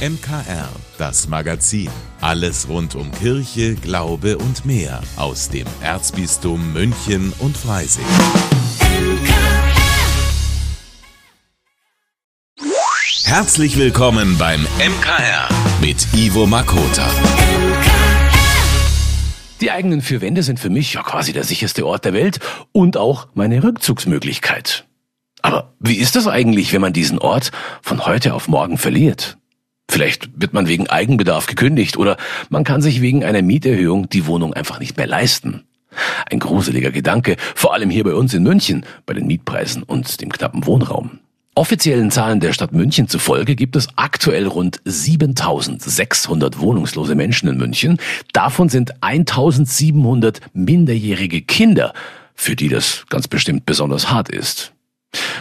MKR, das Magazin. Alles rund um Kirche, Glaube und mehr aus dem Erzbistum München und Freising. Herzlich willkommen beim MKR mit Ivo Makota. Die eigenen vier Wände sind für mich ja quasi der sicherste Ort der Welt und auch meine Rückzugsmöglichkeit. Aber wie ist das eigentlich, wenn man diesen Ort von heute auf morgen verliert? Vielleicht wird man wegen Eigenbedarf gekündigt oder man kann sich wegen einer Mieterhöhung die Wohnung einfach nicht mehr leisten. Ein gruseliger Gedanke, vor allem hier bei uns in München, bei den Mietpreisen und dem knappen Wohnraum. Offiziellen Zahlen der Stadt München zufolge gibt es aktuell rund 7600 wohnungslose Menschen in München. Davon sind 1700 minderjährige Kinder, für die das ganz bestimmt besonders hart ist.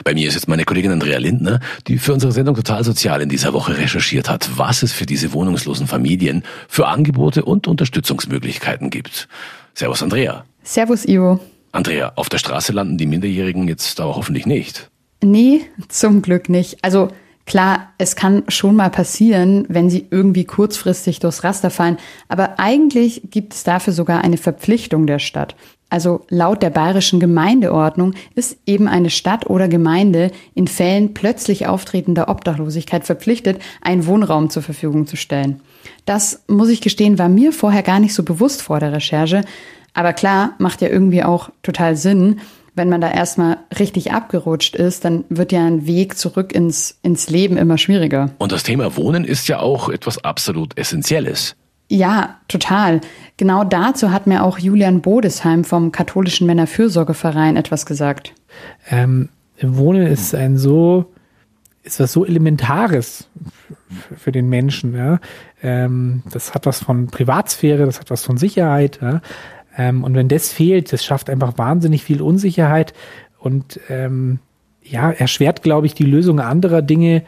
Bei mir ist jetzt meine Kollegin Andrea Lindner, die für unsere Sendung Total Sozial in dieser Woche recherchiert hat, was es für diese wohnungslosen Familien für Angebote und Unterstützungsmöglichkeiten gibt. Servus Andrea. Servus Ivo. Andrea, auf der Straße landen die Minderjährigen jetzt aber hoffentlich nicht. Nee, zum Glück nicht. Also klar, es kann schon mal passieren, wenn sie irgendwie kurzfristig durchs Raster fallen, aber eigentlich gibt es dafür sogar eine Verpflichtung der Stadt. Also laut der bayerischen Gemeindeordnung ist eben eine Stadt oder Gemeinde in Fällen plötzlich auftretender Obdachlosigkeit verpflichtet, einen Wohnraum zur Verfügung zu stellen. Das, muss ich gestehen, war mir vorher gar nicht so bewusst vor der Recherche. Aber klar, macht ja irgendwie auch total Sinn. Wenn man da erstmal richtig abgerutscht ist, dann wird ja ein Weg zurück ins, ins Leben immer schwieriger. Und das Thema Wohnen ist ja auch etwas absolut Essentielles. Ja, total. Genau dazu hat mir auch Julian Bodesheim vom katholischen Männerfürsorgeverein etwas gesagt. Ähm, Wohnen ist ein so, ist was so Elementares für den Menschen. Ja? Ähm, das hat was von Privatsphäre, das hat was von Sicherheit. Ja? Ähm, und wenn das fehlt, das schafft einfach wahnsinnig viel Unsicherheit und ähm, ja, erschwert, glaube ich, die Lösung anderer Dinge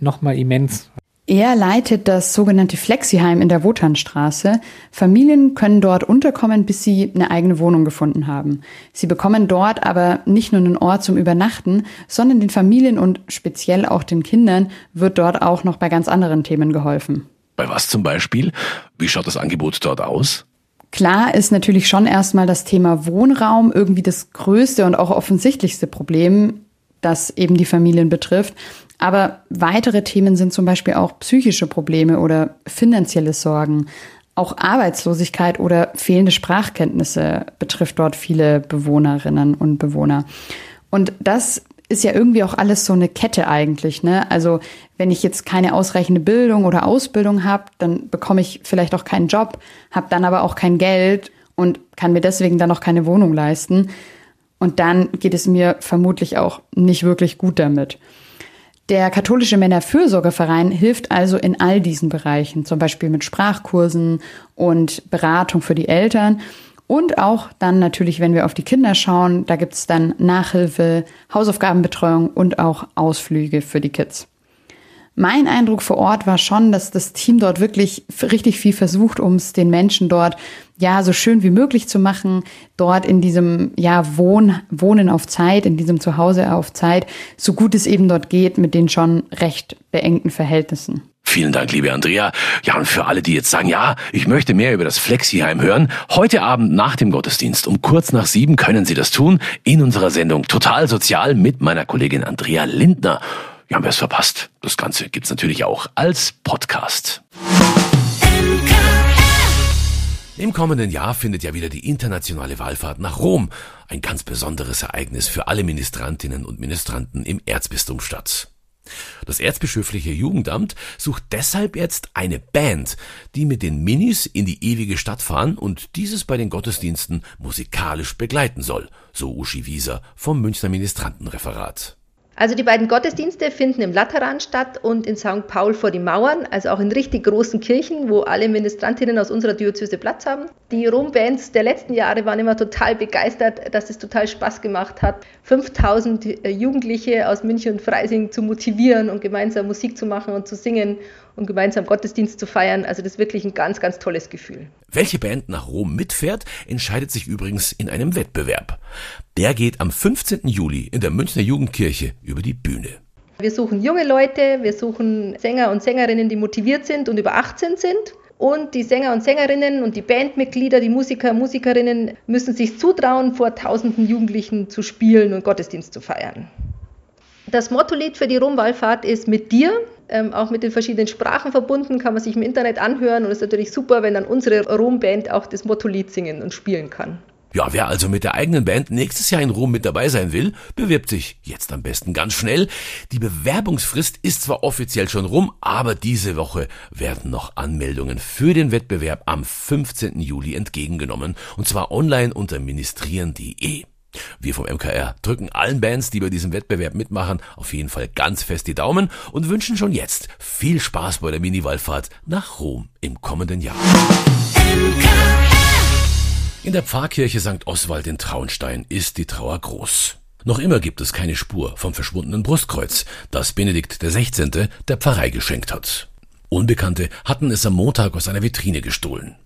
nochmal immens. Er leitet das sogenannte Flexiheim in der Wotanstraße. Familien können dort unterkommen, bis sie eine eigene Wohnung gefunden haben. Sie bekommen dort aber nicht nur einen Ort zum Übernachten, sondern den Familien und speziell auch den Kindern wird dort auch noch bei ganz anderen Themen geholfen. Bei was zum Beispiel? Wie schaut das Angebot dort aus? Klar ist natürlich schon erstmal das Thema Wohnraum irgendwie das größte und auch offensichtlichste Problem, das eben die Familien betrifft. Aber weitere Themen sind zum Beispiel auch psychische Probleme oder finanzielle Sorgen. Auch Arbeitslosigkeit oder fehlende Sprachkenntnisse betrifft dort viele Bewohnerinnen und Bewohner. Und das ist ja irgendwie auch alles so eine Kette eigentlich. Ne? Also wenn ich jetzt keine ausreichende Bildung oder Ausbildung habe, dann bekomme ich vielleicht auch keinen Job, habe dann aber auch kein Geld und kann mir deswegen dann auch keine Wohnung leisten. Und dann geht es mir vermutlich auch nicht wirklich gut damit. Der katholische Männerfürsorgeverein hilft also in all diesen Bereichen, zum Beispiel mit Sprachkursen und Beratung für die Eltern. Und auch dann natürlich, wenn wir auf die Kinder schauen, da gibt es dann Nachhilfe, Hausaufgabenbetreuung und auch Ausflüge für die Kids. Mein Eindruck vor Ort war schon, dass das Team dort wirklich richtig viel versucht, um es den Menschen dort ja so schön wie möglich zu machen, dort in diesem ja Wohn, Wohnen auf Zeit, in diesem Zuhause auf Zeit, so gut es eben dort geht, mit den schon recht beengten Verhältnissen. Vielen Dank, liebe Andrea. Ja, und für alle, die jetzt sagen, ja, ich möchte mehr über das Flexiheim hören, heute Abend nach dem Gottesdienst um kurz nach sieben können Sie das tun in unserer Sendung Total Sozial mit meiner Kollegin Andrea Lindner. Ja, wer es verpasst, das Ganze gibt's natürlich auch als Podcast. Im kommenden Jahr findet ja wieder die internationale Wallfahrt nach Rom, ein ganz besonderes Ereignis für alle Ministrantinnen und Ministranten im Erzbistum statt. Das erzbischöfliche Jugendamt sucht deshalb jetzt eine Band, die mit den Minis in die ewige Stadt fahren und dieses bei den Gottesdiensten musikalisch begleiten soll, so Uschi Wieser vom Münchner Ministrantenreferat. Also die beiden Gottesdienste finden im Lateran statt und in St. Paul vor die Mauern, also auch in richtig großen Kirchen, wo alle Ministrantinnen aus unserer Diözese Platz haben. Die Rom-Bands der letzten Jahre waren immer total begeistert, dass es total Spaß gemacht hat, 5000 äh, Jugendliche aus München und Freising zu motivieren und gemeinsam Musik zu machen und zu singen und gemeinsam Gottesdienst zu feiern. Also das ist wirklich ein ganz, ganz tolles Gefühl. Welche Band nach Rom mitfährt, entscheidet sich übrigens in einem Wettbewerb. Der geht am 15. Juli in der Münchner Jugendkirche über die Bühne. Wir suchen junge Leute, wir suchen Sänger und Sängerinnen, die motiviert sind und über 18 sind. Und die Sänger und Sängerinnen und die Bandmitglieder, die Musiker, Musikerinnen müssen sich zutrauen, vor tausenden Jugendlichen zu spielen und Gottesdienst zu feiern. Das Mottolied für die Rumwallfahrt ist mit dir, ähm, auch mit den verschiedenen Sprachen verbunden, kann man sich im Internet anhören und es ist natürlich super, wenn dann unsere Rumband auch das Mottolied singen und spielen kann. Ja, wer also mit der eigenen Band nächstes Jahr in Rom mit dabei sein will, bewirbt sich jetzt am besten ganz schnell. Die Bewerbungsfrist ist zwar offiziell schon rum, aber diese Woche werden noch Anmeldungen für den Wettbewerb am 15. Juli entgegengenommen und zwar online unter ministrieren.de. Wir vom MKR drücken allen Bands, die bei diesem Wettbewerb mitmachen, auf jeden Fall ganz fest die Daumen und wünschen schon jetzt viel Spaß bei der Mini-Wallfahrt nach Rom im kommenden Jahr. In der Pfarrkirche St. Oswald in Traunstein ist die Trauer groß. Noch immer gibt es keine Spur vom verschwundenen Brustkreuz, das Benedikt XVI. der Pfarrei geschenkt hat. Unbekannte hatten es am Montag aus einer Vitrine gestohlen.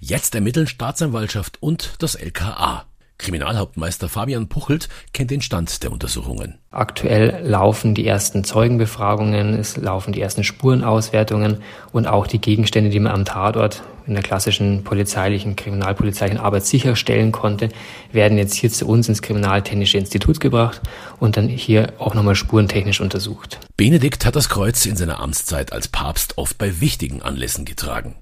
Jetzt ermitteln Staatsanwaltschaft und das LKA. Kriminalhauptmeister Fabian Puchelt kennt den Stand der Untersuchungen. Aktuell laufen die ersten Zeugenbefragungen, es laufen die ersten Spurenauswertungen und auch die Gegenstände, die man am Tatort in der klassischen polizeilichen, kriminalpolizeilichen Arbeit sicherstellen konnte, werden jetzt hier zu uns ins Kriminaltechnische Institut gebracht und dann hier auch nochmal spurentechnisch untersucht. Benedikt hat das Kreuz in seiner Amtszeit als Papst oft bei wichtigen Anlässen getragen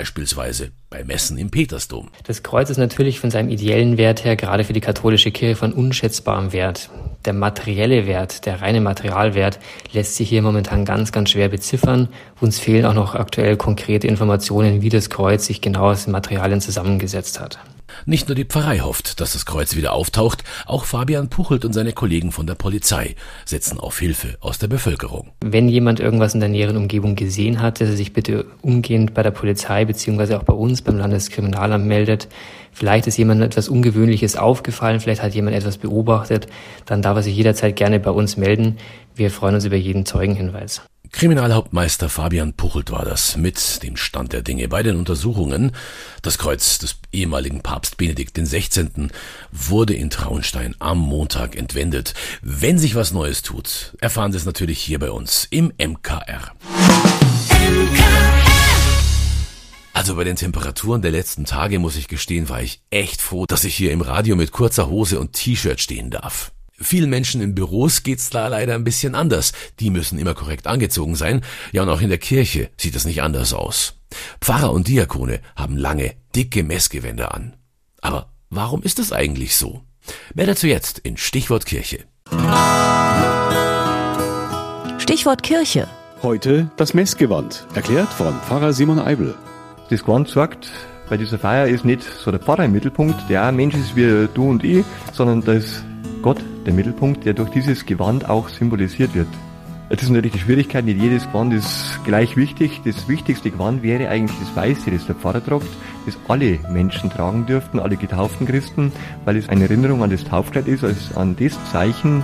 beispielsweise bei Messen im Petersdom. Das Kreuz ist natürlich von seinem ideellen Wert her gerade für die katholische Kirche von unschätzbarem Wert. Der materielle Wert, der reine Materialwert lässt sich hier momentan ganz, ganz schwer beziffern. Uns fehlen auch noch aktuell konkrete Informationen, wie das Kreuz sich genau aus den Materialien zusammengesetzt hat. Nicht nur die Pfarrei hofft, dass das Kreuz wieder auftaucht, auch Fabian Puchelt und seine Kollegen von der Polizei setzen auf Hilfe aus der Bevölkerung. Wenn jemand irgendwas in der näheren Umgebung gesehen hat, dass er sich bitte umgehend bei der Polizei beziehungsweise auch bei uns beim Landeskriminalamt meldet. Vielleicht ist jemandem etwas Ungewöhnliches aufgefallen, vielleicht hat jemand etwas beobachtet, dann darf er sich jederzeit gerne bei uns melden. Wir freuen uns über jeden Zeugenhinweis. Kriminalhauptmeister Fabian Puchelt war das mit dem Stand der Dinge bei den Untersuchungen. Das Kreuz des ehemaligen Papst Benedikt XVI. wurde in Traunstein am Montag entwendet. Wenn sich was Neues tut, erfahren Sie es natürlich hier bei uns im MKR. Also bei den Temperaturen der letzten Tage muss ich gestehen, war ich echt froh, dass ich hier im Radio mit kurzer Hose und T-Shirt stehen darf. Vielen Menschen in Büros geht's da leider ein bisschen anders. Die müssen immer korrekt angezogen sein. Ja, und auch in der Kirche sieht es nicht anders aus. Pfarrer und Diakone haben lange, dicke Messgewänder an. Aber warum ist das eigentlich so? Mehr dazu jetzt in Stichwort Kirche. Stichwort Kirche. Heute das Messgewand, erklärt von Pfarrer Simon Eibel. Das Gewand sagt, bei dieser Feier ist nicht so der Pfarrer im Mittelpunkt, der Mensch ist wie du und ich, sondern das Gott der Mittelpunkt, der durch dieses Gewand auch symbolisiert wird. Jetzt ist natürlich die Schwierigkeit, nicht jedes Gewand ist gleich wichtig. Das wichtigste Gewand wäre eigentlich das Weiße, das der Pfarrer tragt, das alle Menschen tragen dürften, alle getauften Christen, weil es eine Erinnerung an das Taufkleid ist, als an das Zeichen,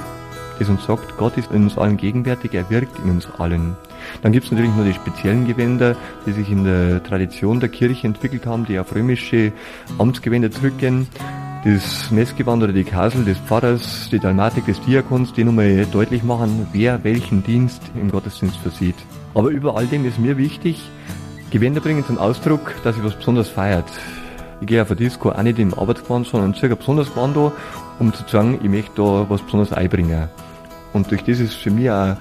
das uns sagt, Gott ist in uns allen gegenwärtig, er wirkt in uns allen. Dann gibt es natürlich nur die speziellen Gewänder, die sich in der Tradition der Kirche entwickelt haben, die auf römische Amtsgewänder zurückgehen das Messgewand oder die Kasel des Pfarrers, die Dalmatik des Diakons, die nochmal deutlich machen, wer welchen Dienst im Gottesdienst versieht. Aber über all dem ist mir wichtig, Gewänder bringen zum Ausdruck, dass ich was besonders feiert. Ich gehe auf eine Disco auch nicht im Arbeitsgewand, sondern circa besonders Gewand um zu sagen, ich möchte da was besonders einbringen. Und durch das ist für mich auch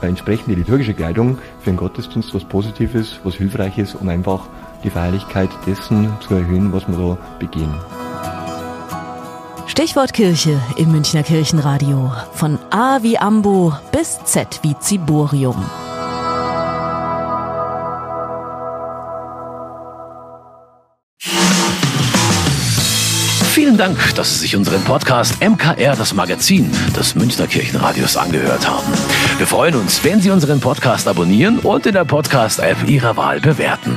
eine entsprechende liturgische Kleidung für den Gottesdienst was Positives, was Hilfreiches, um einfach die Feierlichkeit dessen zu erhöhen, was wir da begehen. Stichwort Kirche im Münchner Kirchenradio. Von A wie Ambo bis Z wie Ziborium. Vielen Dank, dass Sie sich unseren Podcast MKR, das Magazin des Münchner Kirchenradios, angehört haben. Wir freuen uns, wenn Sie unseren Podcast abonnieren und in der Podcast-App Ihrer Wahl bewerten.